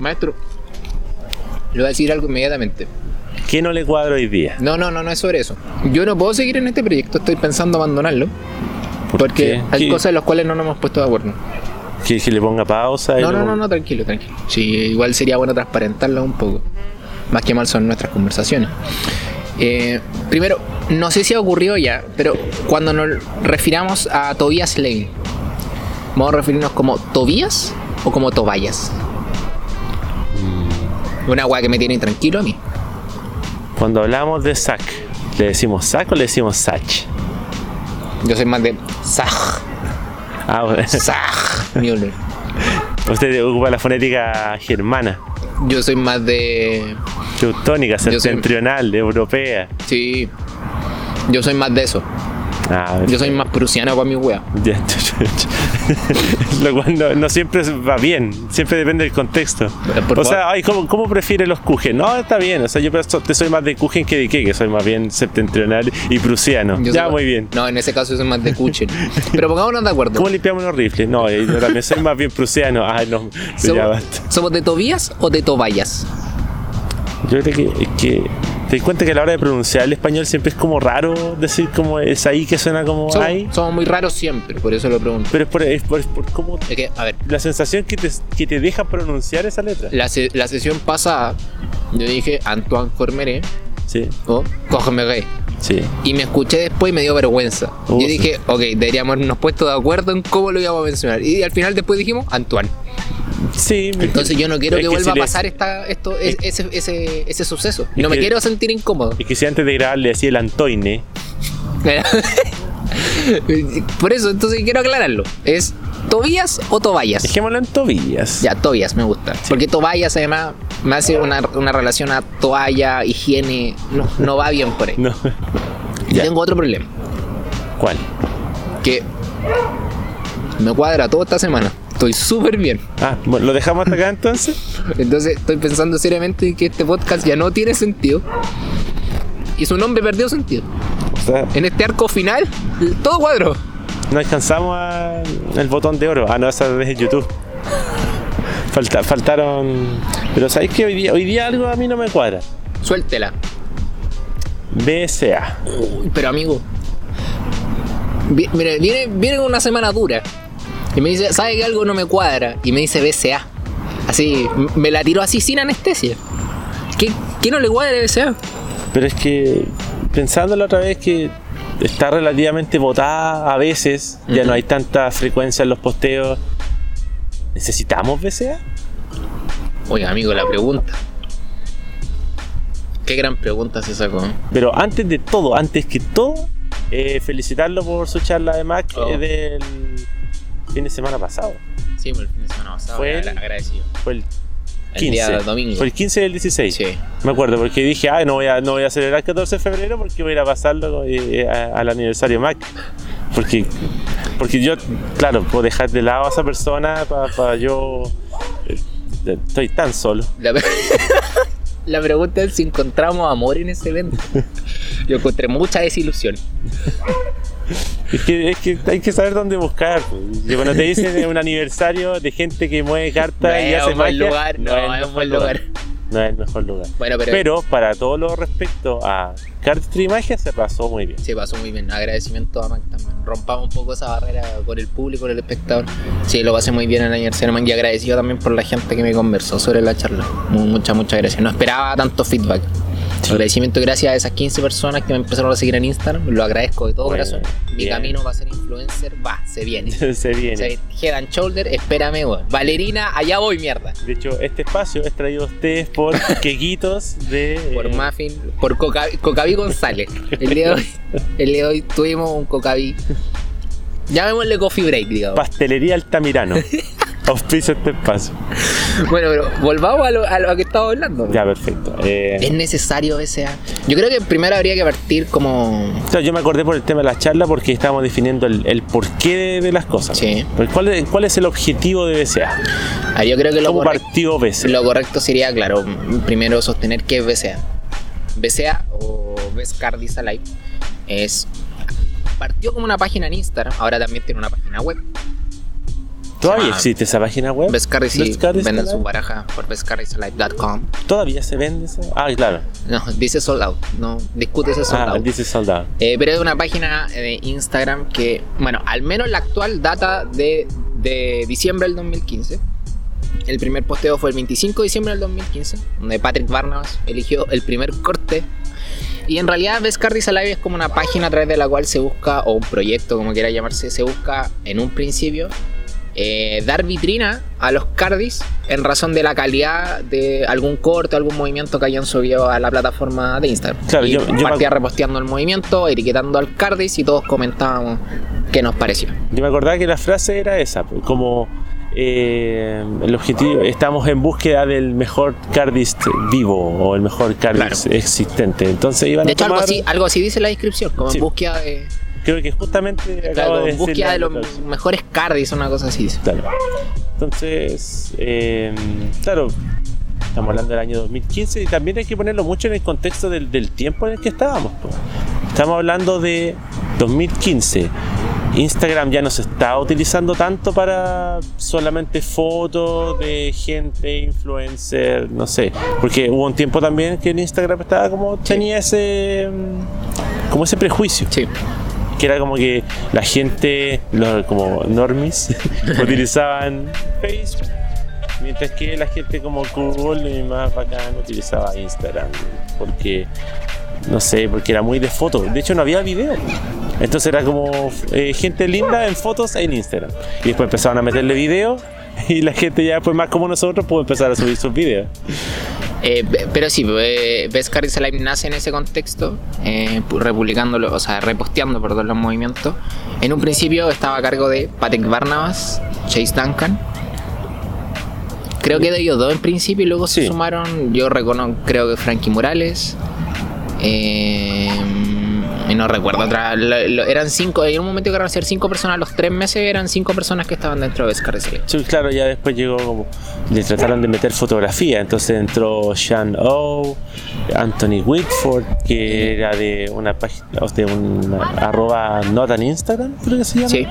Maestro, le voy a decir algo inmediatamente. ¿Qué no le cuadra hoy día? No, no, no, no es sobre eso. Yo no puedo seguir en este proyecto, estoy pensando abandonarlo. ¿Por porque qué? hay ¿Qué- cosas en las cuales no nos hemos puesto de acuerdo. que, que le ponga pausa? No, no, no, no, tranquilo, tranquilo. Sí, igual sería bueno transparentarlo un poco. Más que mal son nuestras conversaciones. Eh, primero, no sé si ha ocurrido ya, pero cuando nos refiramos a Tobias Lane, ¿vamos a referirnos como Tobías o como Tobayas? Una weá que me tiene intranquilo a mí. Cuando hablamos de Zack, ¿le decimos Zack o le decimos Sach? Yo soy más de Zaj, Ah, bueno. Müller. usted ocupa la fonética germana, Yo soy más de. teutónica, soy- septentrional, europea. Sí. Yo soy más de eso. Ah, Yo soy más prusiano para mi wea. Ya, Lo cual no, no siempre va bien, siempre depende del contexto. Por o sea, ay, ¿cómo, ¿cómo prefiere los Kuchen? No, está bien. O sea, yo te soy más de Kuchen que de qué, que soy más bien septentrional y prusiano. Yo ya, soy- muy bien. No, en ese caso yo soy más de Kuchen. Pero pongámonos de acuerdo. ¿Cómo limpiamos los rifles? No, eh, yo también soy más bien prusiano. Ay, no, ya ¿Somos, basta. somos de Tobías o de Tobayas? Yo creo que, que te das cuenta que a la hora de pronunciar el español siempre es como raro decir como es ahí que suena como Somos, ahí. somos muy raros siempre, por eso lo pregunto. Pero es por, es por, es por cómo Es que, a ver, la sensación que te, que te deja pronunciar esa letra. la, se- la sesión pasada yo dije Antoine Cormeré Sí, o Cormeré. sí. Y me escuché después y me dio vergüenza. Uh, yo sí. dije, ok, deberíamos habernos puesto de acuerdo en cómo lo íbamos a mencionar. Y al final después dijimos Antoine. Sí, Entonces yo no quiero es que, vuelva si a le- pasar esta, esto, es- ese, ese, ese suceso. es No me quiero sentir incómodo. Es que si antes de grabar le decía el Antoine, Por eso, entonces quiero aclararlo. ¿Es Tobías o Tobayas? dejémoslo en tobillas. Ya, Tobias me gusta. Porque Tobayas además me hace una, una relación a toalla, higiene. No, no va bien por ahí. No. Y Ya. tengo otro problema. ¿Cuál? Que me cuadra toda esta semana. Estoy súper bien. Ah, bueno, ¿lo dejamos hasta acá entonces? Entonces estoy pensando seriamente que este podcast ya no tiene sentido. Y su nombre perdió sentido. O sea, En este arco final, todo cuadro. no alcanzamos a- el botón de oro. Ah, no, esa es YouTube. Falta, faltaron. Pero ¿sabéis que hoy día, hoy día algo a mí no me cuadra? Suéltela. BSA. Uy, pero amigo. vi- Mire, viene, viene una semana dura. Y me dice, ¿sabe que algo no me cuadra? Y me dice BCA. Así, me la tiró así sin anestesia. ¿Qué, qué no le cuadra BCA? Pero es que pensándolo otra vez que está relativamente votada a veces, ya no hay tanta frecuencia en los posteos. ¿Necesitamos BCA? Oiga, amigo, la pregunta. Qué gran pregunta se sacó. Pero antes de todo, antes que todo, eh, felicitarlo por su charla de Mac Oh. eh, del fin de semana pasado. Sí, por el fin de semana pasado. Fue el- agradecido. Fue el El 15. día domingo. Fue el 15 del 16. Sí. Me acuerdo, porque dije, ay, no voy a, no voy a celebrar el 14 de febrero porque voy a ir a pasarlo eh, a- al aniversario Mac. Porque, porque yo, claro, puedo dejar de lado a esa persona para yo. eh, estoy tan solo. La, la pregunta es si encontramos amor en ese evento. Yo encontré mucha desilusión. Es que, es que hay que saber dónde buscar. Y cuando te dicen un aniversario de gente que mueve cartas No y hace magia, lugar, no, el es un buen lugar. No es el mejor lugar. Bueno, pero, Pero para todo lo respecto a Cardistry y Magia se pasó muy bien. se pasó muy bien. Agradecimiento a Mac también. Rompamos un poco esa barrera con el público, con el espectador. Sí, lo pasé muy bien en el aniversario Mac y agradecido también por la gente que me conversó sobre la charla. Mu- Muchas, muchas gracias. No esperaba tanto feedback. Agradecimiento gracias a esas 15 personas que me empezaron a seguir en Instagram. Lo agradezco de todo Bueno, corazón. Mi bien. camino va a ser influencer. Va, se viene. se viene. O sea, head and shoulder, espérame, weón. Valerina, allá voy, mierda. De hecho, este espacio es traído a ustedes por Quequitos de. Por eh, Muffin, por Coca Cocaví González. El día, de hoy, el día de hoy tuvimos un Cocaví. Llamémosle Coffee Break, digamos. Pastelería Altamirano. Auspicia este espacio. Bueno, pero volvamos a lo, a lo que estaba hablando. Ya, perfecto. Eh, ¿Es necesario BCA? Yo creo que primero habría que partir como. o sea, yo me acordé por el tema de la charla porque estábamos definiendo el, el porqué de, de las cosas. Sí. ¿Cuál, es, ¿Cuál es el objetivo de BCA? Ah, yo creo que lo ¿Cómo correcto, partió BCA? lo correcto sería, claro, primero sostener que es BCA. BCA o Best Cardis Alive es. Partió como una página en Instagram, ahora también tiene una página web. ¿Todavía llama existe esa página web? Best Carries y venden su baraja por bestcarriesalive.com. ¿Todavía se vende esa? Ah, claro. No, dice sold out. No, discute ese sold Ah, out. dice soldado. Eh, pero es una página de Instagram que, bueno, al menos la actual data de, de diciembre del 2015. El primer posteo fue el 25 de diciembre del 2015, donde Patrick Barnabas eligió el primer corte. Y en realidad Best Cardis Alive es como una página a través de la cual se busca, o un proyecto como quiera llamarse, se busca en un principio eh, dar vitrina a los cardis en razón de la calidad de algún corte, algún movimiento que hayan subido a la plataforma de Instagram. Claro, y yo- yo me partía reposteando el movimiento, etiquetando al cardis y todos comentábamos qué nos pareció. Yo me acordaba que la frase era esa, como eh, el objetivo, estamos en búsqueda del mejor cardist vivo o el mejor cardist Claro. existente. Entonces iban De a hecho, algo tomar, así, algo así dice la descripción, como Sí. en búsqueda de, creo que justamente acabo claro, de en decir búsqueda de los mejores cardis, una cosa así. Claro. Entonces, eh, claro, estamos hablando del año 2015 y también hay que ponerlo mucho en el contexto del, del tiempo en el que estábamos. Estamos hablando de 2015. Instagram ya no se está utilizando tanto para solamente fotos de gente, influencer, no sé. Porque hubo un tiempo también que el Instagram estaba como, tenía ese, mm, como ese prejuicio Sí. Que era como que la gente, los, como normies, utilizaban Facebook, mientras que la gente como cool y más bacán utilizaba Instagram, porque, no sé, porque era muy de fotos, de hecho no había video. Entonces era como eh, gente linda en fotos en Instagram. Y después empezaron a meterle video y la gente ya después más como nosotros pudo empezar a subir sus videos. Eh, pe- pero sí, Best Cardis Alive nace en ese contexto, eh, pu- republicándolo, o sea, reposteando perdón, los movimientos. En un principio estaba a cargo de Patrick Barnabas, Chase Duncan. Creo que de ellos dos en principio y luego se sumaron, yo reconozco, creo que Frankie Morales. eh, y no recuerdo otra. lo- lo- eran cinco, en un momento que eran ser cinco personas, los tres meses eran cinco personas que estaban dentro de Alive. Sí, claro, ya después llegó como. Le trataron de meter fotografía, entonces entró Sean O, Anthony Whitford, que era de una página, de un arroba not an Instagram, creo que se llama. Sí.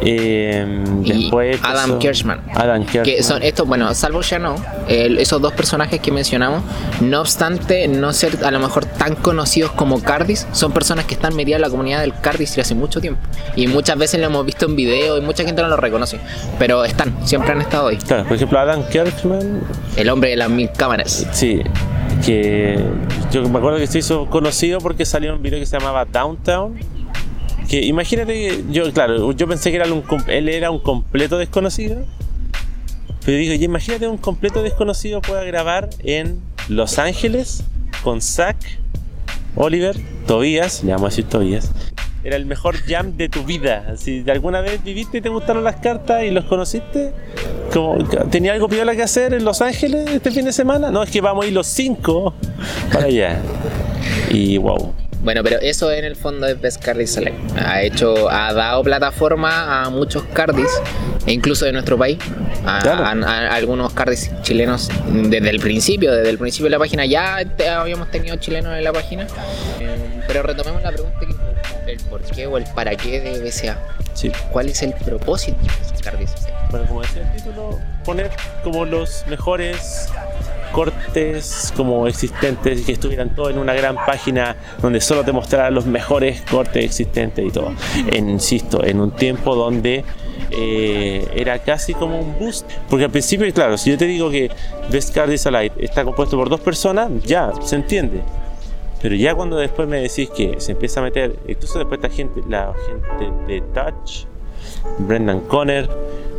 Eh, Y después Adam Kirschman. Adam Kirschman. que son estos, bueno, salvo Shano, el- esos dos personajes que mencionamos, no obstante no ser a lo mejor tan conocidos como Cardis, son personas que están metidas en la comunidad del Cardis desde hace mucho tiempo. Y muchas veces lo hemos visto en video y mucha gente no lo reconoce, pero están, siempre han estado ahí. Claro, por ejemplo, Adam Kirkman, El hombre de las mil cámaras. sí, que yo me acuerdo que se hizo conocido porque salió un video que se llamaba Downtown. Que imagínate yo, claro, yo pensé que era un, él era un completo desconocido. Pero digo, imagínate un completo desconocido pueda grabar en Los Ángeles con Zack, Oliver, Tobías, le vamos a decir Tobías. Era el mejor jam de tu vida. Si alguna vez viviste y te gustaron las cartas y los conociste, como tenía algo piola que hacer en Los Ángeles este fin de semana. No, es que vamos a ir los cinco para allá. Y wow. Bueno, pero eso en el fondo es Best Cardis Select. Ha hecho, ha dado plataforma a muchos Cardis, e incluso de nuestro país. A, Claro. a- a algunos Cardis chilenos desde el principio, desde el principio de la página. Ya te- habíamos tenido chilenos en la página. Eh, pero retomemos la pregunta que el por qué o el para qué de BCA. Sí. ¿Cuál es el propósito de Cardis Select? Bueno, como decía el título, poner como los mejores cortes como existentes y que estuvieran todos en una gran página donde solo te mostraran los mejores cortes existentes y todo. En, insisto, en un tiempo donde eh, era casi como un boost. Porque al principio, claro, si yo te digo que Best Cardis Alive está compuesto por dos personas, ya, se entiende. Pero ya cuando después me decís que se empieza a meter, incluso después esta gente, la gente de Touch, Brendan Conner,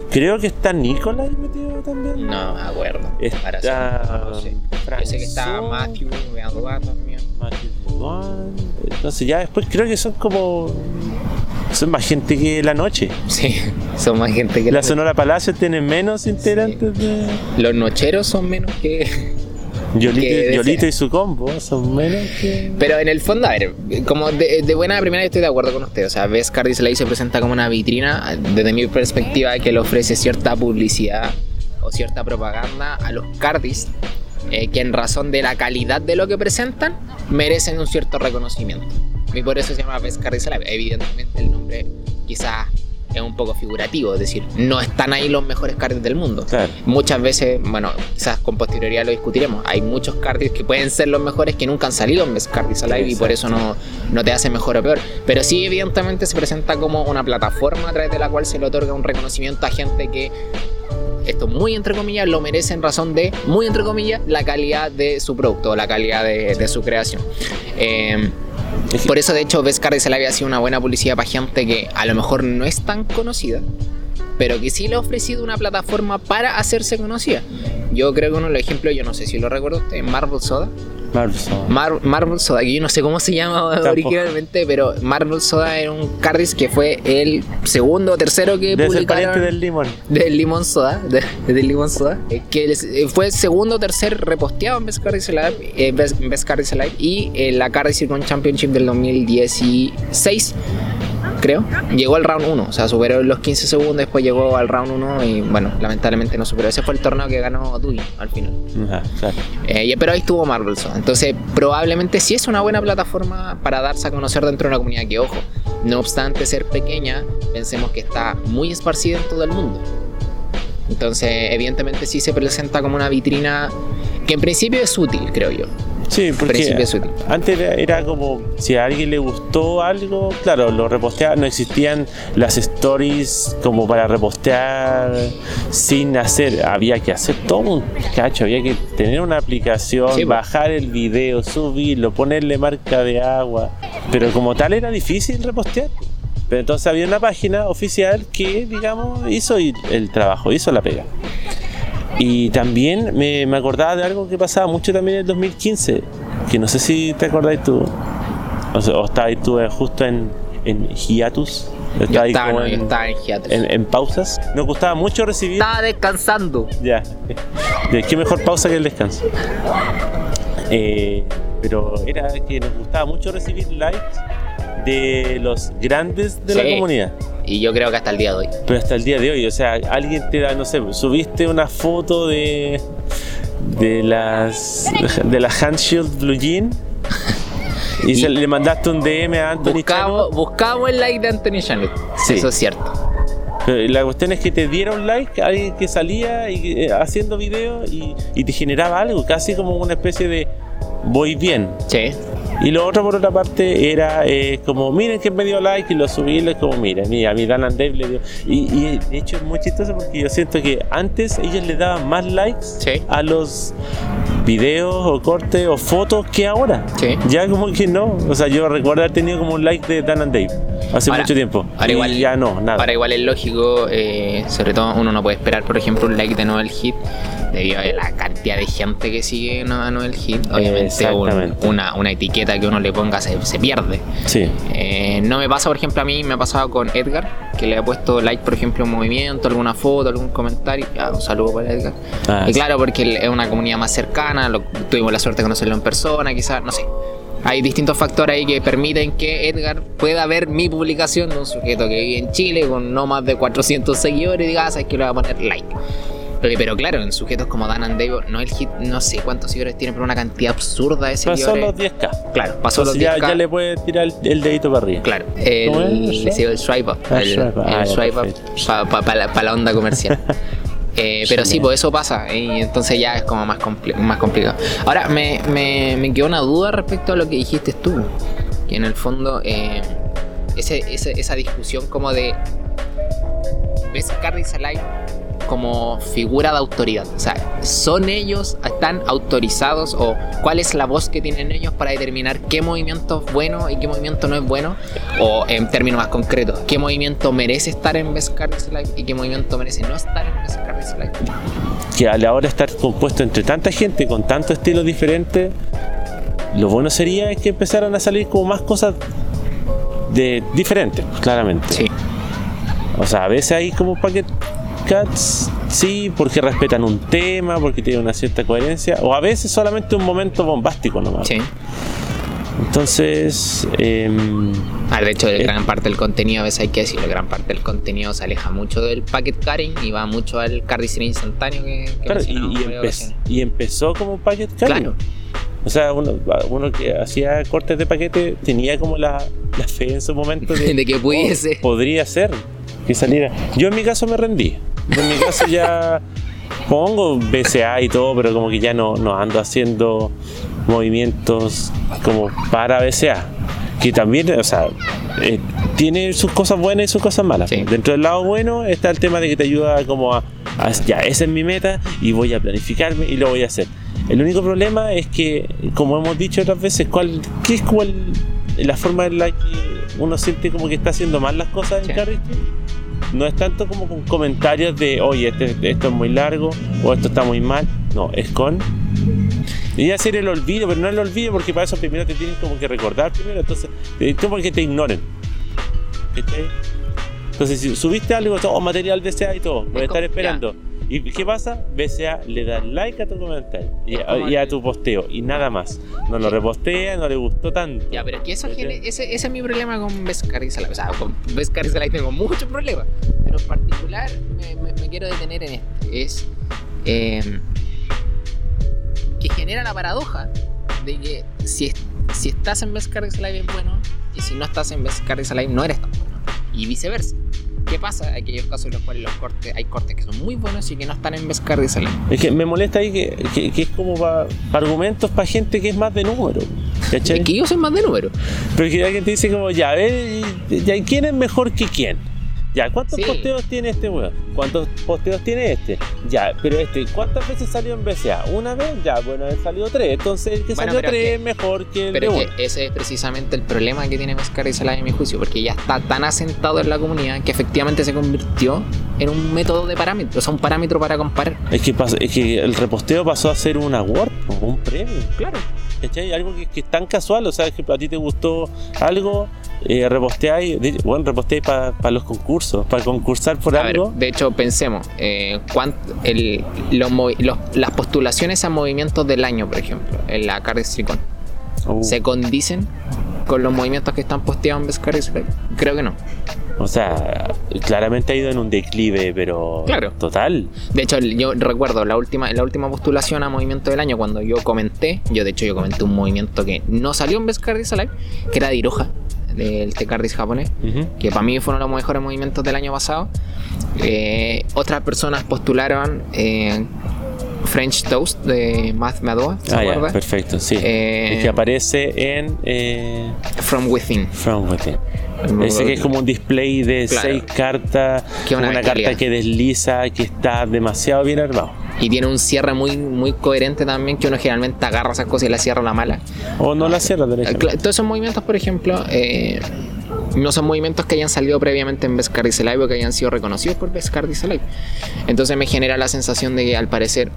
creo que está Nicolai metido también. No me acuerdo. Para Está no sé. Sé que está Matthew Beadua también. Matthew Vaughn. Entonces ya después creo que son como son más gente que la noche. Sí, son más gente que La Sonora Palacio tiene menos integrantes de Los nocheros son menos que. Yolito desea. y su combo, son menos que Pero en el fondo, a ver, como de, de buena primera estoy de acuerdo con usted. O sea, Best Cardis Live se presenta como una vitrina, desde mi perspectiva, que le ofrece cierta publicidad o cierta propaganda a los Cardis, eh, que en razón de la calidad de lo que presentan, merecen un cierto reconocimiento. Y por eso se llama Best Cardis Live. Evidentemente el nombre quizás es un poco figurativo, es decir, no están ahí los mejores cards del mundo. Claro. Muchas veces, bueno, quizás con posterioridad lo discutiremos, hay muchos cards que pueden ser los mejores que nunca han salido en Best Cards Alive y por eso no, no te hace mejor o peor. Pero sí, evidentemente se presenta como una plataforma a través de la cual se le otorga un reconocimiento a gente que esto muy entre comillas lo merece en razón de, muy entre comillas, la calidad de su producto, la calidad de, de su creación. Eh, por eso, de hecho, Best Cards Alive ha sido una buena publicidad para gente que a lo mejor no es tan conocida, pero que sí le ha ofrecido una plataforma para hacerse conocida. Yo creo que uno de los ejemplos, yo no sé si lo recuerdo usted, Marvel Soda. Marvel Soda. Mar- Marvel Soda, que yo no sé cómo se llama Tampoco. originalmente, pero Marvel Soda era un Cardis que fue el segundo o tercero que Debe ser publicaron pariente del limón. del Limón Soda, de- del Limón Soda, eh, que eh, fue el segundo o tercer reposteado en Best Cardis Alive, eh, Best, Best Cardis Alive y en la Cardis Circon Championship del 2016, creo, llegó al round 1, o sea, superó los 15 segundos, después llegó al round 1 y bueno, lamentablemente no superó. Ese fue el torneo que ganó Dewey al final. Ajá, claro. Eh, pero ahí estuvo Marvel Soda. Entonces, probablemente sí es una buena plataforma para darse a conocer dentro de una comunidad que, ojo, no obstante ser pequeña, pensemos que está muy esparcida en todo el mundo. Entonces, evidentemente sí se presenta como una vitrina que en principio es útil, creo yo. Sí, porque antes era, era como si a alguien le gustó algo, claro, lo reposteaba, no existían las stories como para repostear sin hacer, había que hacer todo un cacho, había que tener una aplicación, Sí, bajar el video, subirlo, ponerle marca de agua, pero como tal era difícil repostear. Pero entonces había una página oficial que, digamos, hizo el trabajo, hizo la pega. Y también me, me acordaba de algo que pasaba mucho también en el 2015, que no sé si te acordáis tú, o, sea, o estabas tú eh, justo en, en hiatus, Yo estaba, no, yo en, estaba en hiatus. en- en pausas. Nos gustaba mucho recibir... Estaba descansando. Ya, Ya, qué mejor pausa que el descanso. Eh, pero era que nos gustaba mucho recibir likes de los grandes de la comunidad. Y yo creo que hasta el día de hoy. Pero hasta el día de hoy, o sea, alguien te da, no sé, subiste una foto de de las de las Handshield Blue Jean y, se, le mandaste un DM a Anthony Buscamos, buscamos el like de Anthony Janet. Sí. Eso es cierto. Pero la cuestión es que te diera un like a alguien que salía y, eh, haciendo video y, y te generaba algo, casi como una especie de voy bien. Sí. Y lo otro, por otra parte, era eh, como, miren que me dio like y lo subí, y como, miren, mira, a mi Dan and Dave le dio. Y, y de hecho es muy chistoso porque yo siento que antes ellos le daban más likes Sí. a los videos o cortes o fotos que ahora. Sí. Ya como que no. O sea, yo recuerdo haber tenido como un like de Dan and Dave hace Ahora- mucho tiempo. ahora Y igual- ya no, nada. Ahora igual es lógico, eh, sobre todo uno no puede esperar, por ejemplo, un like de Noel Hit debido a la cantidad de gente que sigue a Noel Hit. Obviamente un- una, una etiqueta que uno le ponga se, se pierde. Sí. Eh, no me pasa, por ejemplo, a mí me ha pasado con Edgar, que le ha puesto like, por ejemplo, un movimiento, alguna foto, algún comentario. Ah, un saludo para Edgar. Ah, y sí. claro, porque es una comunidad más cercana, lo- tuvimos la suerte de conocerlo en persona, quizás, no sé. Hay distintos factores ahí que permiten que Edgar pueda ver mi publicación de un sujeto que vive en Chile con no más de 400 seguidores y diga, ah, sabes que le voy a poner like. Pero claro, en sujetos como Dan and Dave, no el hit, no sé cuántos seguidores tiene, pero una cantidad absurda de seguidores. Pasó los 10k. Claro, pasó los Entonces ya, 10K. ya le puede tirar el, el dedito para arriba. Claro, ¿Cómo el, el swipe up. Ah, el swipe up. el Ah, swipe up para la, pa la onda comercial. Eh, pero sí, pues eso pasa y entonces ya es como más, compli- más complicado. Ahora, me, me, me quedó una duda respecto a lo que dijiste tú, que en el fondo eh, ese, ese- esa discusión como de ¿ves Carries Alive como figura de autoridad? O sea, ¿son ellos, están autorizados o cuál es la voz que tienen ellos para determinar qué movimiento es bueno y qué movimiento no es bueno? O en términos más concretos, ¿qué movimiento merece estar en Best Carries Alive y qué movimiento merece no estar en Best Carries Alive? que a la hora de estar compuesto entre tanta gente con tanto estilo diferente, lo bueno sería que empezaran a salir como más cosas de diferentes, claramente. Sí, O sea, a veces hay como packet cats, sí, porque respetan un tema, porque tienen una cierta coherencia, o a veces solamente un momento bombástico nomás. sí. Entonces, em, A ver, de hecho, Eh. gran parte del contenido, a veces hay que decirlo, gran parte del contenido se aleja mucho del packet carrying y va mucho al sin instantáneo que, que claro, y, y empe- y empezó como packet carrying. Claro. O sea, uno, uno que hacía cortes de paquete tenía como la, la fe en su momento de, De que pudiese. "Oh, podría ser. Que saliera. Yo en mi caso me rendí. En mi caso ya pongo BCA y todo, pero como que ya no, no ando haciendo movimientos como para BCA. Que también, o sea, eh, tiene sus cosas buenas y sus cosas malas. Sí. Dentro del lado bueno está el tema de que te ayuda como a, a- ya, esa es mi meta y voy a planificarme y lo voy a hacer. El único problema es que, como hemos dicho otras veces, ¿cuál, ¿qué es cuál, la forma en la que uno siente como que está haciendo mal las cosas Sí. en Carry no es tanto como con comentarios de, oye, este- esto es muy largo o esto está muy mal. No, es con. Y hacer el olvido, pero no el olvido porque para eso primero te tienen como que recordar primero, entonces, es como que te ignoren. Entonces, si subiste algo, todo material BCA y todo, voy a estar esperando. ¿Y qué pasa? BCA le da like a tu comentario y, a, y tu posteo y nada más. No lo repostea, no le gustó tanto. Ya, pero es que eso gene- ese, ese es mi problema con Vescar y Salai. O sea, con Vescar y Salai tengo muchos problemas. Pero en particular me, me- me quiero detener en este. Es eh, que genera la paradoja de que si, si estás en Vescar y Salai es bueno y si no estás en Vescar y Salai no eres tan bueno. Y viceversa. ¿Qué pasa? Hay aquellos casos en los cuales los cortes, hay cortes que son muy buenos y que no están en Vescar y Salai. Es que me molesta ahí que, que- que es como para argumentos para gente que es más de número. ¿Cachai? Es que yo soy más de número. Pero que alguien te dice como, ya, a ver, y- ya, ¿y ¿quién es mejor que quién? Ya, ¿cuántos Sí. posteos tiene este weón? ¿Cuántos posteos tiene este? Ya, pero este, ¿cuántas veces salió en BCA? ¿Una vez? Ya, bueno, él salió tres. Entonces el que Bueno, salió tres es que- es mejor que el Pero de es que ese es precisamente el problema que tiene Vescar y Salai en mi juicio, porque ya está tan asentado en la comunidad que efectivamente se convirtió en un método de parámetro, o sea, un parámetro para comparar. Es que, pas- es que el reposteo pasó a ser un award, un premio. Claro. ¿Cachai? Algo que, que es tan casual, o sea, que a ti te gustó algo, eh, reposteáis, bueno, reposteáis para los concursos, para concursar por A ver, algo. de hecho, pensemos, eh, el- los los- las postulaciones a movimientos del año, por ejemplo, en la Card Stricon, Uh, ¿se condicen con los movimientos que están posteados en y Salai? Creo que no. O sea, claramente ha ido en un declive, pero Claro. total. De hecho, yo recuerdo la última, la última postulación a Movimiento del Año, cuando yo comenté, yo de hecho yo comenté un movimiento que no salió en Vescardis Alive, que era de Iroha, del Tecardis japonés, que para mí fue uno de los mejores movimientos del año pasado. Eh, otras personas postularon eh, French Toast de Math Madoa, ¿se Ah, acuerda? perfecto, sí. Eh, que aparece en eh, From Within. From Within. Ese que es como un display de Claro. seis cartas, una carta que desliza, que está demasiado bien armado. Y tiene un cierre muy, muy coherente también, que uno generalmente agarra esas cosas y la cierra la mala. O no la cierra, por Eh, Todos esos movimientos, por ejemplo, eh, no son movimientos que hayan salido previamente en Vescardis Live o que hayan sido reconocidos por Vescardis Live. Entonces me genera la sensación de que al parecer,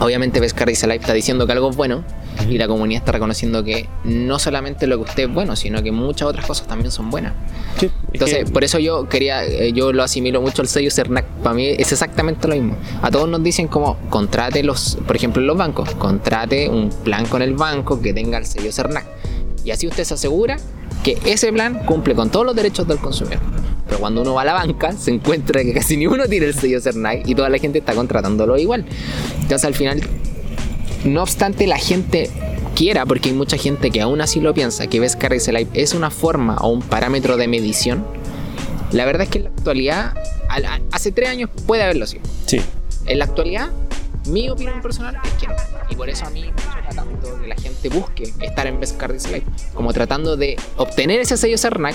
obviamente Vescardis Live está diciendo que algo es bueno y la comunidad está reconociendo que no solamente lo que usted es bueno, sino que muchas otras cosas también son buenas. Sí, es Entonces, que- por eso yo quería, eh, yo lo asimilo mucho al sello Cernac. Para mí es exactamente lo mismo. A todos nos dicen como contrate los, por ejemplo, los bancos, contrate un plan con el banco que tenga el sello Cernac. Y así usted se asegura que ese plan cumple con todos los derechos del consumidor. Pero cuando uno va a la banca, se encuentra que casi ni uno tiene el sello Cernac y toda la gente está contratándolo igual. Entonces, al final, no obstante la gente quiera, porque hay mucha gente que aún así lo piensa, que ves Carry Live es una forma o un parámetro de medición, la verdad es que en la actualidad, hace tres años puede haberlo sido. sí. En la actualidad, mi opinión personal es que no. Y por eso a mí me choca tanto que la gente busque estar en Best Cards Live, como tratando de obtener ese sello Cernac,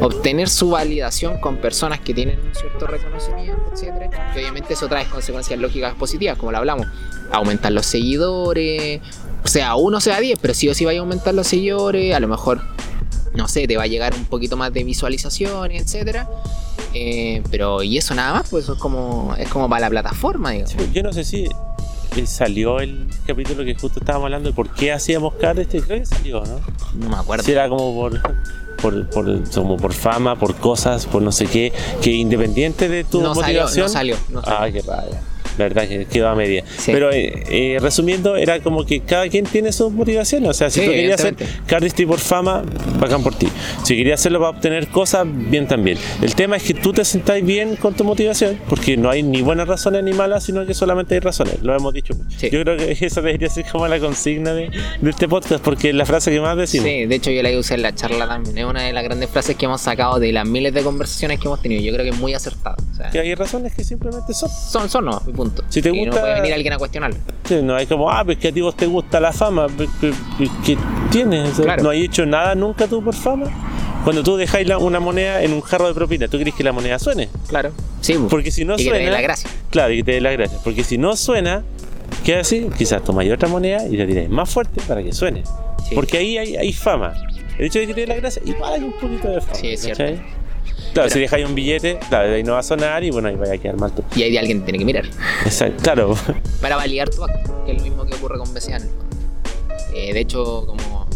obtener su validación con personas que tienen un cierto reconocimiento, etcétera. Que obviamente eso trae consecuencias lógicas positivas, como lo hablamos. Aumentar los seguidores, sea uno, sea 10, pero sí o sí vaya a aumentar los seguidores, a lo mejor, no sé, te va a llegar un poquito más de visualizaciones, etcétera. Eh, pero y eso nada más, pues eso es como, es como para la plataforma, digamos. Yo no sé si eh, salió el capítulo que justo estábamos hablando de por qué hacíamos cada este. Creo que salió, ¿no? No me acuerdo. Si era como por, por, por- como por fama, por cosas, por no sé qué, que independiente de tu no salió, motivación. no salió, no salió. Ah, qué raya. La verdad que quedó a media. Sí. Pero eh, eh, resumiendo, era como que cada quien tiene sus motivaciones. O sea, si Sí, tú querías hacer cardistry por fama, bacán por ti. Si querías hacerlo para obtener cosas, bien también. El tema es que tú te sentás bien con tu motivación, porque no hay ni buenas razones ni malas, sino que solamente hay razones. Lo hemos dicho. Sí. Yo creo que esa debería ser como la consigna de, de este podcast, porque es la frase que más decimos. Sí, de hecho yo la usé en la charla también. Es una de las grandes frases que hemos sacado de las miles de conversaciones que hemos tenido. Yo creo que es muy acertada. Sea, Que hay razones que simplemente son. son, son no, punto. Si te y gusta- no puede venir alguien a cuestionarlo. Sí, no hay como, ah, pues que a ti vos te gusta la fama. ¿Qué, qué- qué tienes? O sea, Claro. No hay hecho nada nunca tú por fama. Cuando tú dejáis la- una moneda en un jarro de propina, ¿tú querés que la moneda suene? Claro. Sí, pues. Porque si no y que te suena. dé la gracia. Claro, y que te dé la gracia. Porque si no suena, ¿qué así? Quizás tomáis otra moneda y la tiráis más fuerte para que suene. Sí. Porque ahí hay, hay fama. El hecho de que te dé la gracia, igual hay un poquito de fama. Sí, es ¿cachai? Claro, Pero- si dejáis un billete, claro, ahí no va a sonar y bueno, ahí vaya a quedar mal tú. Y ahí alguien tiene que mirar. Exacto, claro. Para validar tu acto, que es lo mismo que ocurre con BCA. Eh, de hecho, como.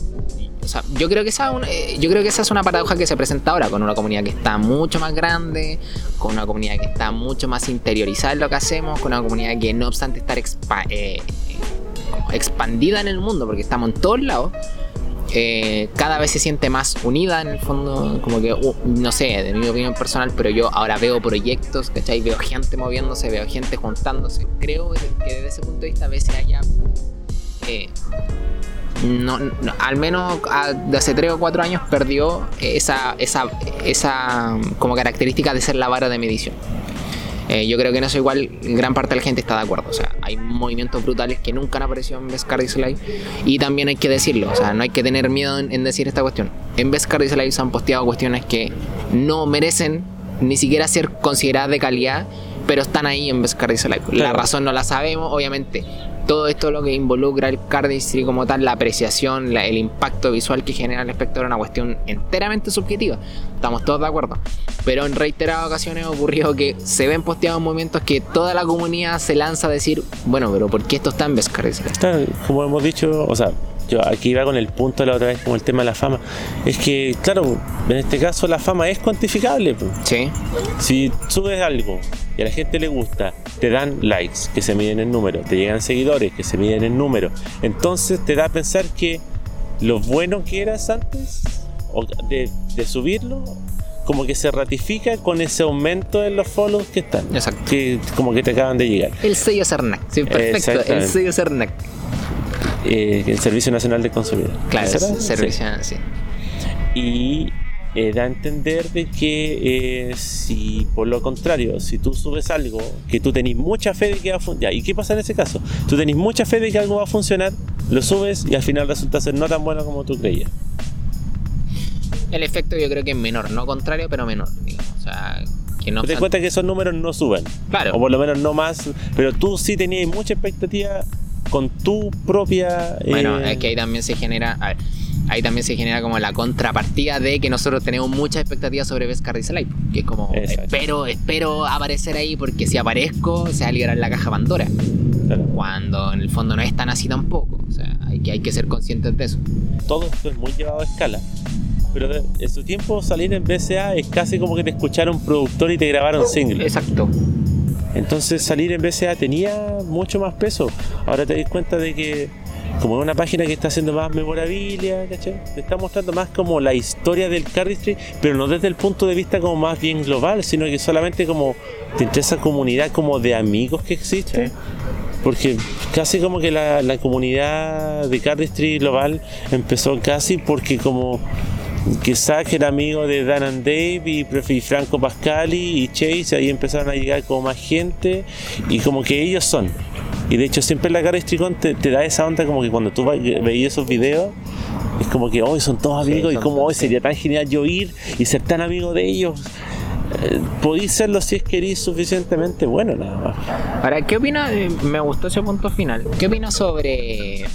O sea, yo creo, que esa, es una- eh, yo creo que esa es una paradoja que se presenta ahora con una comunidad que está mucho más grande, con una comunidad que está mucho más interiorizada en lo que hacemos, con una comunidad que no obstante estar expa- eh, expandida en el mundo, porque estamos en todos lados, eh, cada vez se siente más unida en el fondo, como que, uh, no sé, de mi opinión personal, pero yo ahora veo proyectos, ¿cachai? Veo gente moviéndose, veo gente juntándose. Creo que desde ese punto de vista a veces haya... eh, no, al menos hace 3 o 4 años perdió esa, esa, esa como característica de ser la vara de medición. Eh, yo creo que en eso igual gran parte de la gente está de acuerdo. O sea, hay movimientos brutales que nunca han aparecido en Best Live y también hay que decirlo. O sea, no hay que tener miedo en, en decir esta cuestión. En Best Live se han posteado cuestiones que no merecen ni siquiera ser consideradas de calidad, pero están ahí en Best Live. La Claro. razón no la sabemos, obviamente. Todo esto lo que involucra el cardistry como tal, la apreciación, la- el impacto visual que genera el espectador es una cuestión enteramente subjetiva. Estamos todos de acuerdo. Pero en reiteradas ocasiones ocurrió que se ven posteados movimientos que toda la comunidad se lanza a decir, bueno, pero ¿por qué esto está en Best Cardistry? Claro, como hemos dicho, o sea, yo aquí iba con el punto la otra vez, como el tema de la fama. Es que, claro, en este caso la fama es cuantificable. pues. Sí, Si subes algo y a la gente le gusta, te dan likes que se miden en número, te llegan seguidores que se miden en número. Entonces te da a pensar que lo bueno que eras antes de, de subirlo, como que se ratifica con ese aumento en los follows que están. Exacto. Que como que te acaban de llegar. el sello Cernac. Sí, perfecto, el sello Cernac. Eh, el Servicio Nacional de Consumidor. Claro, servicio, sí. y eh, da a entender de que eh, si por lo contrario, si tú subes algo que tú tenés mucha fe de que va a funcionar, ¿y qué pasa en ese caso? Tú tenés mucha fe de que algo va a funcionar, lo subes y al final resulta ser no tan bueno como tú creías. El efecto yo creo que es menor, no contrario, pero menor. digamos. O sea, que no Te cuenta que esos números no suben, Claro. o por lo menos no más, pero tú sí tenías mucha expectativa con tu propia... eh, Bueno, es que ahí también se genera. a ver, ahí también se genera como la contrapartida de que nosotros tenemos muchas expectativas sobre Best Carries Live. Que es como, Exacto. espero, espero aparecer ahí porque si aparezco se va a liberar la caja Pandora. claro, Cuando en el fondo no es tan así tampoco. O sea, hay que, hay que ser conscientes de eso. todo esto es muy llevado a escala. Pero en su tiempo salir en BCA es casi como que te escuchara un productor y te grabara un single. Exacto. Entonces salir en BCA tenía mucho más peso. Ahora te das cuenta de que como es una página que está haciendo más memorabilia, ¿cachai? Te está mostrando más como la historia del cardistry, pero no desde el punto de vista como más bien global, sino que solamente como entre esa comunidad como de amigos que existe. Porque casi como que la, la comunidad de cardistry global empezó casi porque como que Zack era amigo de Dan and Dave y, y Franco Pascali y Chase, ahí empezaron a llegar como más gente y como que ellos son. Y de hecho siempre la cara de Stricon te, te da esa onda como que cuando tú veías esos videos, es como que hoy son todos Sí, amigos y como hoy sería tan genial yo ir y ser tan amigo de ellos. Eh, podéis serlo si es que eres suficientemente bueno nada más. Ahora, ¿qué opina? Me gustó ese punto final. ¿Qué opina sobre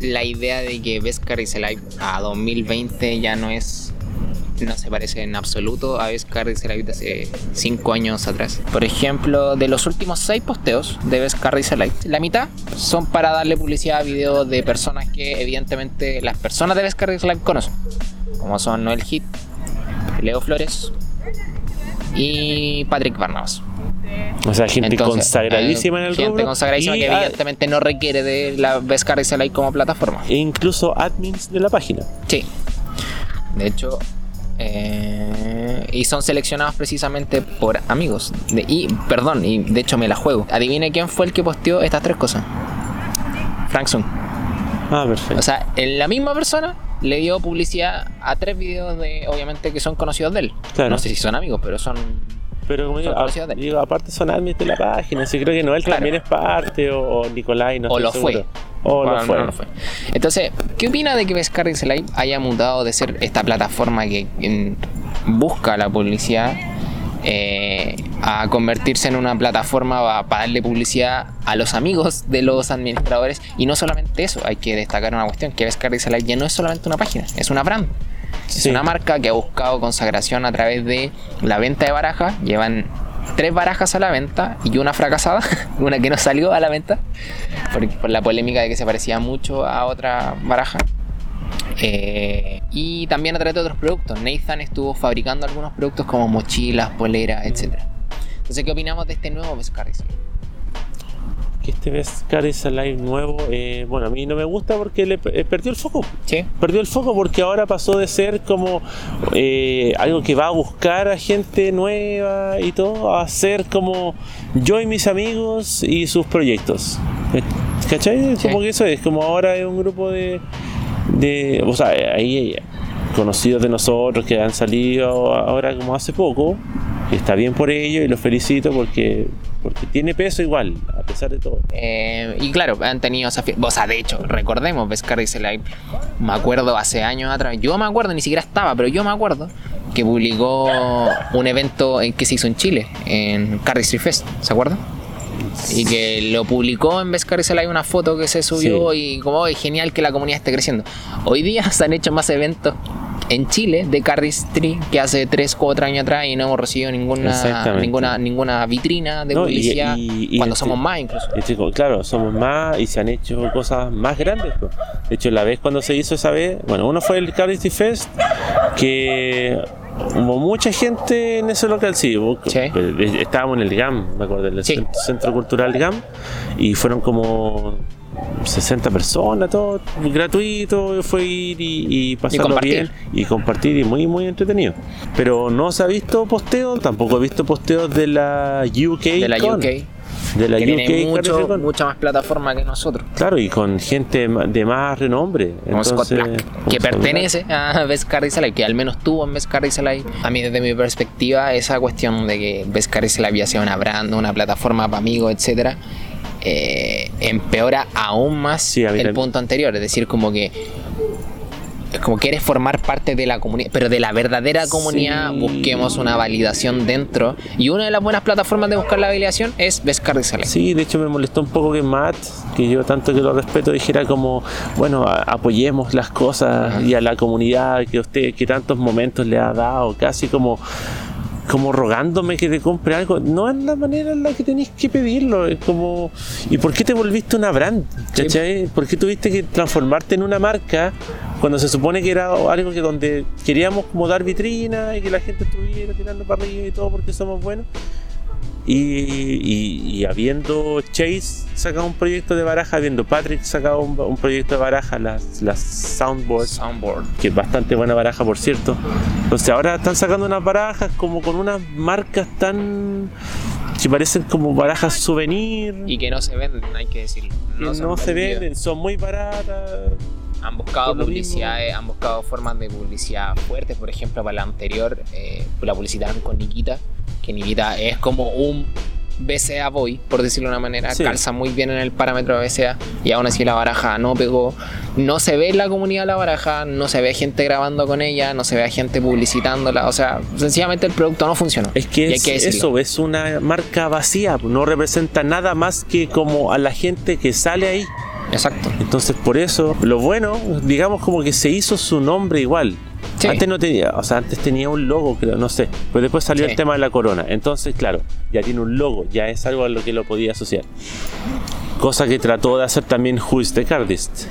la idea de que Best Carries Live a 2020 ya no es. No se parece en absoluto a Best Carries Live de hace 5 años atrás. Por ejemplo, de los últimos 6 posteos de Best Carries Live, la mitad son para darle publicidad a videos de personas que, evidentemente, las personas de Best Carries Live conocen. Como son Noel Hit, Leo Flores y Patrick Barnabas. O sea, gente Entonces, consagradísima eh, en el Gente rubro. consagradísima y que evidentemente no requiere de la Vescar Select como plataforma. e incluso admins de la página. Sí. De hecho, eh, y son seleccionados precisamente por amigos. De- y, perdón, y de hecho me la juego. Adivine quién fue el que posteó estas tres cosas. Frank Sun. Ah, perfecto. O sea, en la misma persona le dio publicidad a tres videos de, obviamente, que son conocidos de él. Claro. No sé si son amigos, pero son. Pero como digo, a- aparte son admins de la página, sí creo que Noel Claro. también es parte, o, o Nicolai, no o lo fue. seguro. O Bueno, lo fue. no fue. Entonces, ¿qué opina de que Vescarrix Live haya mutado de ser esta plataforma que mm, busca la publicidad eh, a convertirse en una plataforma para darle publicidad a los amigos de los administradores? Y no solamente eso, hay que destacar una cuestión, que Vescarrix Live ya no es solamente una página, es una brand. Es una marca que ha buscado consagración a través de la venta de barajas. Llevan tres barajas a la venta y una fracasada, una que no salió a la venta por, por la polémica de que se parecía mucho a otra baraja. Eh, y también a través de otros productos. Nathan estuvo fabricando algunos productos como mochilas, poleras, etc. Entonces, ¿qué opinamos de este nuevo Vescarris? Que este Vescaris Alive nuevo, eh, bueno, a mí no me gusta porque le eh, perdió el foco. Sí, Perdió el foco porque ahora pasó de ser como eh, algo que va a buscar a gente nueva y todo, a ser como yo y mis amigos y sus proyectos. Eh, ¿Cachai? Sí. Como que eso es, como ahora es un grupo de, de o sea, ahí conocidos de nosotros que han salido ahora como hace poco, y está bien por ello y los felicito porque, porque tiene peso igual, a pesar de todo. Eh, y claro, han tenido esa O sea, de hecho, recordemos, Vescarris Live. Me acuerdo hace años atrás. Yo me acuerdo, ni siquiera estaba, pero yo me acuerdo que publicó un evento en- que se hizo en Chile, en Carry Street Fest. ¿Se acuerdan? Y que lo publicó en Vescarris Live una foto que se subió y como es genial que la comunidad esté creciendo. Hoy día se han hecho más eventos en Chile de Carry Street que hace 3, 4 años atrás y no hemos recibido ninguna ninguna ninguna vitrina de No, publicidad y- y cuando este- somos más incluso. Chicos, claro, somos más y se han hecho cosas más grandes. pues. De hecho, la vez cuando se hizo esa vez, bueno, uno fue el Carity Fest, que hubo mucha gente en ese local, sí. eh, Estábamos en el GAM, me acuerdo, el Sí. Centro Cultural GAM, y fueron como 60 personas, todo gratuito, fue ir y, y pasarlo bien y compartir y muy muy entretenido. Pero no se ha visto posteo, tampoco he visto posteos de la UK de la Con. UK, de la que UK tiene mucho, mucha más plataforma que nosotros. Claro, y con gente de más renombre. Como Scott Entonces, Black, como que Scott pertenece a Vescarris Live, que al menos tuvo en Live. A mí, desde mi perspectiva, esa cuestión de que Vescarris Live ya sea una brand, una plataforma para amigos, etcétera, eh, empeora aún más Sí, el también. punto anterior. Es decir, como que. Como quieres formar parte de la comunidad, pero de la verdadera comunidad, Sí. busquemos una validación dentro. Y una de las buenas plataformas de buscar la validación es Live. Sí, de hecho me molestó un poco que Matt, que yo tanto que lo respeto, dijera como, bueno, apoyemos las cosas y a la comunidad que usted, que tantos momentos le ha dado, casi como como rogándome que te compre algo. No es la manera en la que tenéis que pedirlo. Es como, ¿y por qué te volviste una brand? ¿Cachai? ¿Por qué tuviste que transformarte en una marca cuando se supone que era algo que donde queríamos como dar vitrina y que la gente estuviera tirando para arriba y todo porque somos buenos? Y, y- y habiendo Chase sacado un proyecto de baraja, habiendo Patrick sacado un, un proyecto de baraja, las, las Soundboards, Soundboard. que es bastante buena baraja por cierto. Entonces ahora están sacando unas barajas como con unas marcas tan que parecen como barajas souvenir, Y que no se venden, hay que decirlo. que no, son se venden, son muy baratas. Han buscado publicidades, han buscado formas de publicidad fuertes. Por ejemplo, para la anterior, eh, la publicidad con Nikita, que Nikita es como un BCA Boy, por decirlo de una manera, Sí. calza muy bien en el parámetro de BCA y aún así la baraja no pegó. No se ve en la comunidad la baraja, no se ve gente grabando con ella, no se ve gente publicitándola. O sea, sencillamente el producto no funcionó. Es que es que eso, es una marca vacía, no representa nada más que como a la gente que sale ahí. Exacto. Entonces, por eso, lo bueno, digamos como que se hizo su nombre igual. Sí. Antes no tenía, o sea, antes tenía un logo, creo, no sé. Pero después salió Sí. el tema de la corona. Entonces, claro, ya tiene un logo, ya es algo a lo que lo podía asociar. Cosa que trató de hacer también Juice de Cardist.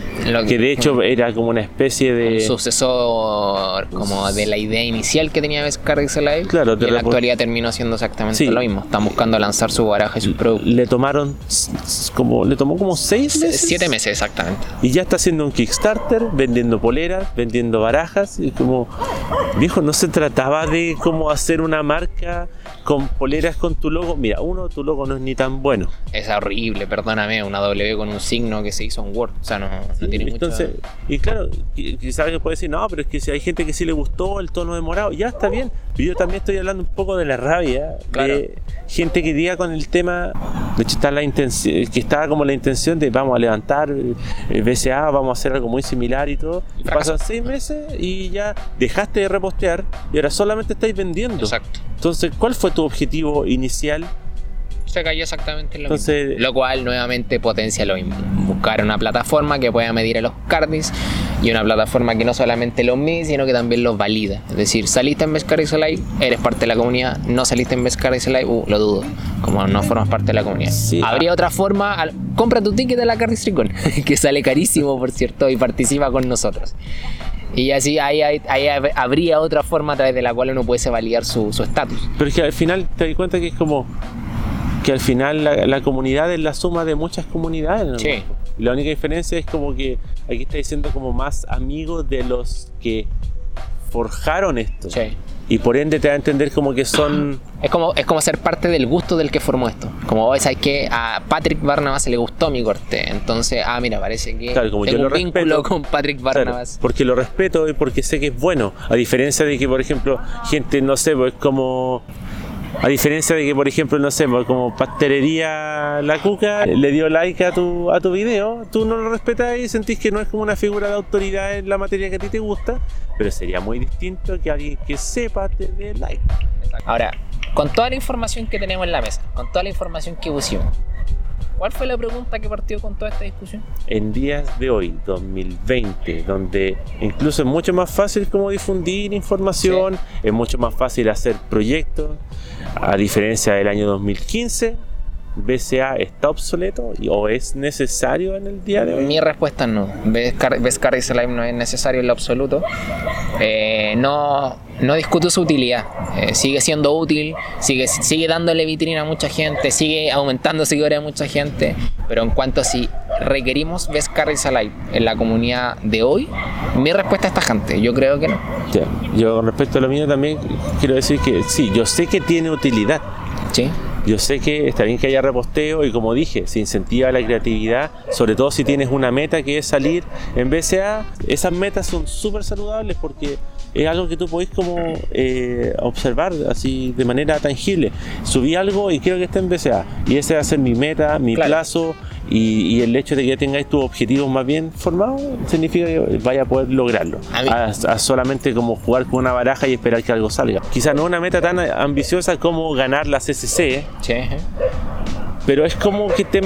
Que de hecho era como una especie un de... sucesor como de la idea inicial que tenía Bescarix Alive. Claro, y en la actualidad terminó siendo exactamente Sí. lo mismo. Están buscando lanzar su baraja y su producto. Le tomaron como le tomó como seis meses Siete meses exactamente. y ya está haciendo un Kickstarter vendiendo poleras vendiendo barajas y como viejo no se trataba de como hacer una marca con poleras con tu logo mira uno tu logo no es ni tan bueno Es horrible, perdóname, una W con un signo que se hizo en Word. O sea, no, no tiene mucho. entonces y claro qui- quizás alguien puede decir no pero es que si hay gente que sí le gustó el tono de morado ya está bien pero yo también estoy hablando un poco de la rabia Claro. de gente que diga con el tema de hecho está la intención que estaba como la intención de vamos a levantar eh, BCA vamos a hacer algo muy similar y todo Y pasan seis meses y ya dejaste de repostear y ahora solamente estáis vendiendo Exacto. entonces ¿cuál fue tu objetivo inicial? Se cayó exactamente en lo Entonces- mismo. Lo cual nuevamente potencia lo mismo. Buscar una plataforma que pueda medir a los cardis y una plataforma que no solamente los mide, sino que también los valida. Es decir, saliste en Bescardis Live, eres parte de la comunidad. No saliste en Bescardis Live, uh, lo dudo. Como no formas parte de la comunidad. Sí. Habría otra forma. al- compra tu ticket de la Cardis Tricon, que sale carísimo, por cierto, y participa con nosotros. Y así ahí, ahí- ahí hab- habría otra forma a través de la cual uno pudiese validar su su estatus. Pero es que al final te das cuenta que es como que al final la, la comunidad es la suma de muchas comunidades. ¿no? Sí. La única diferencia es como que aquí está diciendo como más amigos de los que forjaron esto. Sí. Y por ende te da a entender como que son... Es como, es como ser parte del gusto del que formó esto. Como hoy sabes que a Patrick Barnabas se le gustó mi corte. Entonces, ah, mira, parece que Claro, como yo lo vínculo respeto, con Patrick Claro, Barnabas. porque lo respeto y porque sé que es bueno. A diferencia de que, por ejemplo, gente, no sé, pues como. A diferencia de que, por ejemplo, no sé, pues, como pastelería La Cuca le dio like a tu, a tu video, tú no lo respetas y sentís que no es como una figura de autoridad en la materia que a ti te gusta, pero sería muy distinto que alguien que sepa te dé like. Ahora, con toda la información que tenemos en la mesa, con toda la información que pusimos, ¿cuál fue la pregunta que partió con toda esta discusión? En días de hoy, 2020, donde incluso es mucho más fácil como difundir información, es mucho más fácil hacer proyectos, a diferencia del año 2015, BCA está obsoleto y- o es necesario en el día de hoy. Mi respuesta es no. Bescarris Live no es necesario en lo absoluto. Eh, no, no discuto su utilidad. Eh, sigue siendo útil, sigue, sigue dándole vitrina a mucha gente, sigue aumentando seguidores a mucha gente. Pero en cuanto a si requerimos Bescarris Alive en la comunidad de hoy, mi respuesta es tajante. Yo creo que no. Ya, Yo con respecto a lo mío también quiero decir que sí, yo sé que tiene utilidad. ¿Sí? Yo sé que está bien que haya reposteo y como dije, se incentiva la creatividad, sobre todo si tienes una meta que es salir en BCA. Esas metas son súper saludables porque es algo que tú podés como eh, observar así de manera tangible. Subí algo y quiero que esté en BCA y ese va a ser mi meta, mi Claro. plazo y, y el hecho de que tengáis tus objetivos más bien formados significa que vaya a poder lograrlo. A A, solamente como jugar con una baraja y esperar que algo salga. Quizá no una meta tan ambiciosa como ganar la CCC, Sí. Pero es como que te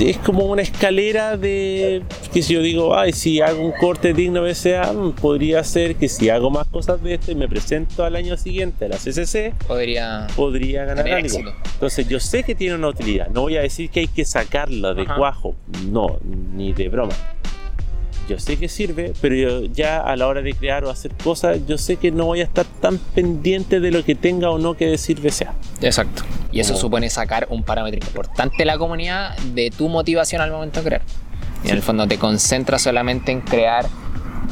es como una escalera de que si yo digo, ay, si hago un corte digno de BCA, podría ser que si hago más cosas de esto y me presento al año siguiente a la CCC, Podría. podría ganar algo. éxito. Entonces yo sé que tiene una utilidad, no voy a decir que hay que sacarla de Ajá. cuajo, no, ni de broma. Yo sé que sirve, pero yo ya a la hora de crear o hacer cosas, yo sé que no voy a estar tan pendiente de lo que tenga o no que decir BCA. Exacto. Y eso Como- supone sacar un parámetro importante de la comunidad de tu motivación al momento de crear. Y en el fondo te concentras solamente en crear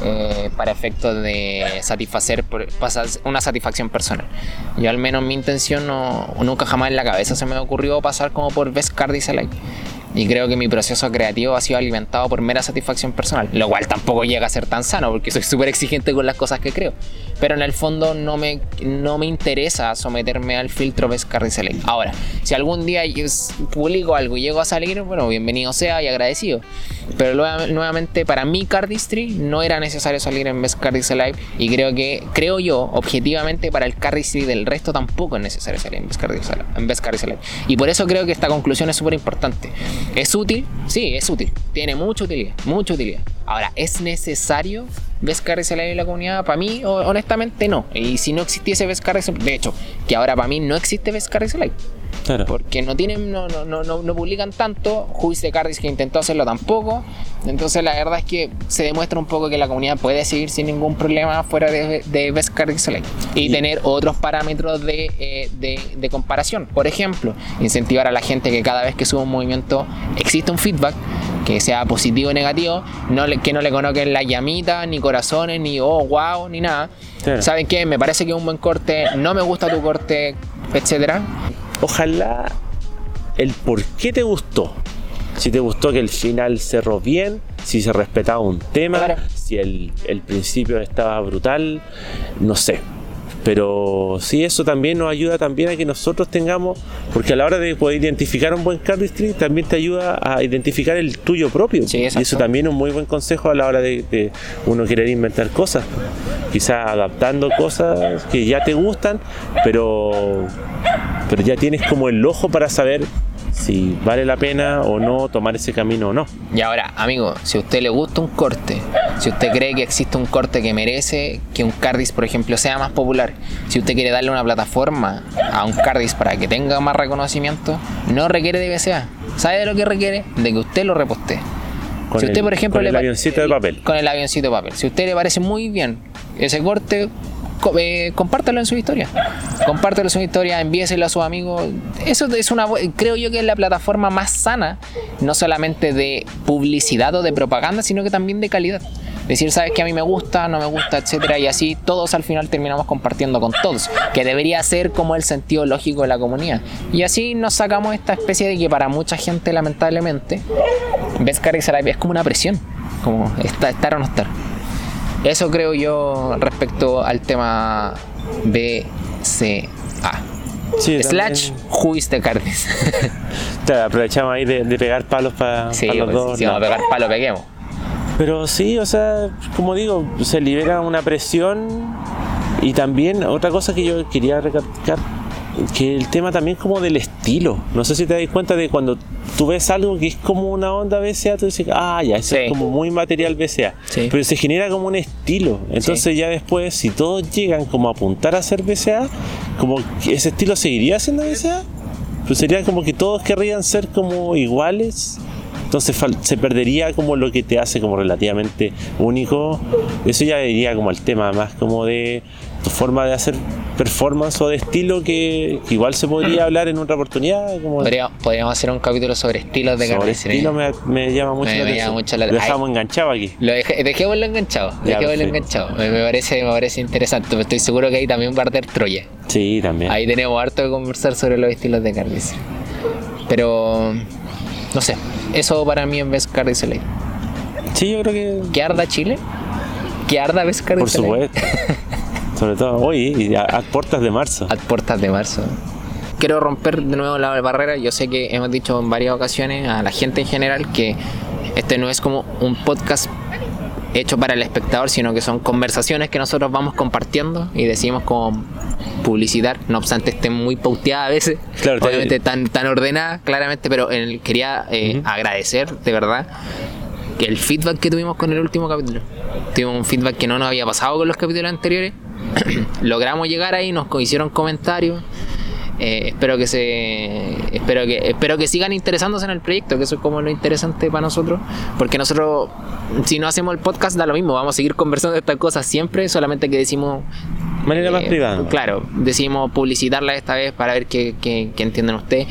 eh, para efectos de satisfacer una satisfacción personal. Yo al menos mi intención no, nunca jamás en la cabeza se me ocurrió pasar como por Best Card Dislike. Y creo que mi proceso creativo ha sido alimentado por mera satisfacción personal, lo cual tampoco llega a ser tan sano porque soy súper exigente con las cosas que creo. Pero en el fondo no me, no me interesa someterme al filtro Card Dislike. Ahora, si algún día publico algo y llego a salir, bueno, bienvenido sea y agradecido. Pero nuevamente, para mi cardistry no era necesario salir en Cardistry Live. Y creo que, creo yo, objetivamente, para el cardistry del resto tampoco es necesario salir en Cardistry Live. Y por eso creo que esta conclusión es súper importante. ¿Es útil? Sí, es útil. Tiene mucha utilidad. Mucha utilidad. Ahora, ¿es necesario Best Live en la comunidad? Para mí, ho- honestamente, no. Y si no existiese Best Cardistry de hecho, que ahora para mí no existe Best Cardistry Live. Claro. Porque no tienen, no, no, no, no, no publican tanto. Juice de Cardis que intentó hacerlo tampoco. Entonces la verdad es que se demuestra un poco que la comunidad puede seguir sin ningún problema fuera de, de Best Cardis Select. Y, Y- tener otros parámetros de, eh, de, de comparación. Por ejemplo, incentivar a la gente que cada vez que sube un movimiento existe un feedback. Que sea positivo o negativo, no le- que no le coloquen la llamita, ni corazones, ni oh wow, ni nada. Claro. ¿Saben qué? Me parece que es un buen corte, no me gusta tu corte, etcétera. Ojalá el por qué te gustó. Si te gustó que el final cerró bien, si se respetaba un tema, Claro. si el, el principio estaba brutal, no sé. Pero sí, eso también nos ayuda también a que nosotros tengamos, porque a la hora de poder identificar un buen cardistry, también te ayuda a identificar el tuyo propio. Sí, y eso también es un muy buen consejo a la hora de, de uno querer inventar cosas. Quizás adaptando cosas que ya te gustan, pero pero ya tienes como el ojo para saber si vale la pena o no tomar ese camino o no. Y ahora, amigo, si a usted le gusta un corte, si usted cree que existe un corte que merece que un Cardis, por ejemplo, sea más popular, si usted quiere darle una plataforma a un Cardis para que tenga más reconocimiento, no requiere de BCA. ¿Sabe de lo que requiere? De que usted lo repostee. Con si usted, el- por ejemplo, con le el avioncito de papel. Con el avioncito de papel. Si a usted le parece muy bien ese corte, eh, compártalo en su historia. Compártelo en su historia, envíeselo a sus amigos. Eso es una, creo yo que es la plataforma más sana, no solamente de publicidad o de propaganda, sino que también de calidad. Decir, sabes que a mí me gusta, no me gusta, etcétera, y así todos al final terminamos compartiendo con todos, que debería ser como el sentido lógico de la comunidad. Y así nos sacamos esta especie de que para mucha gente, lamentablemente, ves es como una presión, como estar o no estar. Eso creo yo respecto al tema BCA. Sí, Slash también- Who is the Cardis. Claro, aprovechamos ahí de, de pegar palos para sí, los pues, dos. si no. vamos a pegar palo, peguemos. Pero sí, o sea, como digo, se libera una presión y también otra cosa que yo quería recalcar, que el tema también como del estilo. No sé si te das cuenta de cuando tú ves algo que es como una onda BCA, tú dices, ah, ya, eso Sí. es como muy material BCA. Sí. Pero se genera como un estilo. Entonces ya después, si todos llegan como a apuntar a ser BCA, como que ese estilo seguiría siendo BCA. Pues sería como que todos querrían ser como iguales. Entonces se perdería como lo que te hace como relativamente único. Eso ya iría como al tema más como de forma de hacer performance o de estilo que, igual se podría hablar en otra oportunidad. Como Podríamos, podríamos hacer un capítulo sobre estilos de sobre estilo me, me llama mucho Me- la me atención. llama mucho la- Lo dejamos enganchado aquí. Lo dejé, dejémoslo enganchado, Ya, dejémoslo perfecto. enganchado. Me, me parece, me parece interesante. pero Estoy seguro que ahí también va a arder Troya. Sí, también. Ahí tenemos harto que conversar sobre los estilos de Cardis. Pero no sé, eso para mí es Best Cardis Elite. Sí, yo creo que ¿Que arda Chile? ¿Que arda Cardis por supuesto. Sobre todo hoy y a, a puertas de marzo. A puertas de marzo. Quiero romper de nuevo la barrera. Yo sé que hemos dicho en varias ocasiones a la gente en general que este no es como un podcast hecho para el espectador, sino que son conversaciones que nosotros vamos compartiendo y decimos como publicidad, no obstante estén muy pauteadas a veces, Claro, te- obviamente tan, tan ordenadas, claramente, pero en quería eh, Ujú. agradecer de verdad que el feedback que tuvimos con el último capítulo. Tuvimos un feedback que no nos había pasado con los capítulos anteriores. Logramos llegar ahí, nos hicieron comentarios. Eh, espero que se espero que espero que sigan interesándose en el proyecto que eso es como lo interesante para nosotros porque nosotros si no hacemos el podcast da lo mismo vamos a seguir conversando de estas cosas siempre solamente que decimos manera más eh, privada. Claro, decidimos publicitarla esta vez para ver qué, qué- qué entienden ustedes.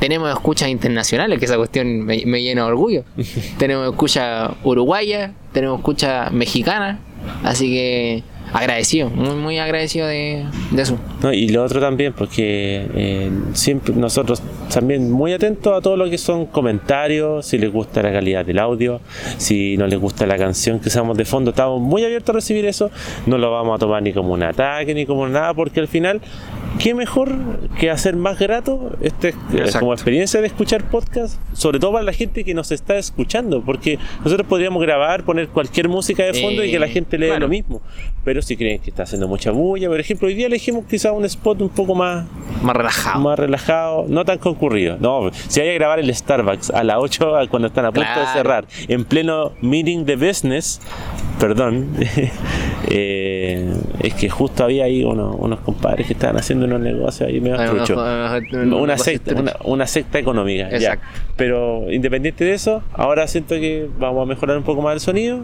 Tenemos escuchas internacionales, que esa cuestión me, me llena de orgullo. tenemos escucha uruguaya, tenemos escucha mexicana, así que agradecido, muy, muy agradecido de, de eso. No, y lo otro también, porque eh, siempre nosotros también muy atentos a todo lo que son comentarios, si les gusta la calidad del audio, si no les gusta la canción que usamos de fondo, estamos muy abiertos a recibir eso, no lo vamos a tomar ni como un ataque ni como nada, porque al final, ¿qué mejor que hacer más grato este, eh, Exacto. como experiencia de escuchar podcast, sobre todo para la gente que nos está escuchando, porque nosotros podríamos grabar, poner cualquier música de fondo y que la Eh, gente lea claro. lo mismo, pero si creen que está haciendo mucha bulla, por ejemplo, hoy día elegimos quizá un spot un poco más Más relajado. más relajado, no tan concurrido. No, si hay que grabar el Starbucks a las 8 cuando están a punto de cerrar, en pleno meeting de business, perdón, eh, es que justo había ahí unos, unos compadres que estaban haciendo unos negocios ahí medio unos- Una secta, una, una secta económica, ya. Exacto. Pero independiente de eso, ahora siento que vamos a mejorar un poco más el sonido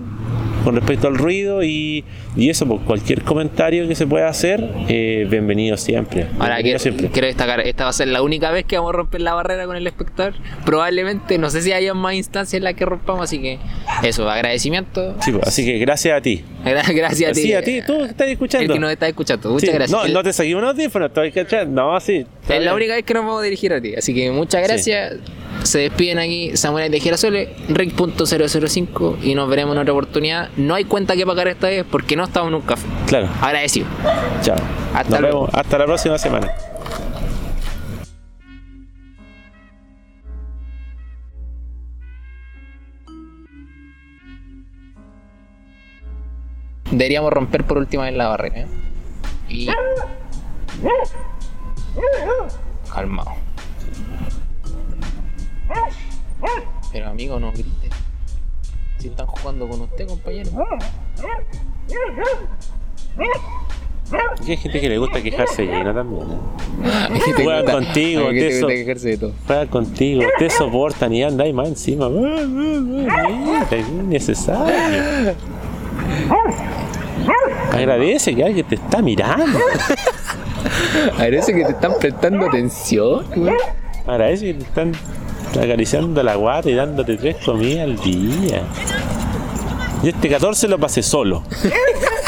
con respecto al ruido y, y eso, pues cualquier comentario que se pueda hacer, eh, bienvenido siempre. Ahora bienvenido quiero, siempre. quiero destacar, esta va a ser la única vez que vamos a romper la barrera con el espectador. Probablemente, no sé si haya más instancias en las que rompamos, así que eso, agradecimiento. Sí, pues, así que gracias a ti. Gra- Gracias a ti. Sí, a ti, tú que estás escuchando. El que nos está escuchando. Muchas Sí, gracias. No, no te seguimos unos audífonos, estoy cachando. No, sí. Es la única vez que nos vamos a dirigir a ti. Así que muchas gracias. Se despiden aquí Samuel de Girasoles, Rick.005 y nos veremos en otra oportunidad. No hay cuenta que pagar esta vez porque no estamos en un café. Claro, Agradecido. chao. Hasta Nos luego. vemos. Hasta la próxima semana. Deberíamos romper por última vez la barrera. ¿eh? Y. Calmado. Pero amigo, no grite. Si están jugando con usted, compañero. Y hay gente que le gusta quejarse lleno también. ¿eh? Te Juegan gusta- contigo, te quejarse de todo. Juegan contigo, te soportan y andáis más encima. Mira, es innecesario. Agradece que alguien te está mirando. Parece que te están prestando atención. Agradece que te están acariciando la guata y dándote tres comidas al día. Y este 14 lo pasé solo.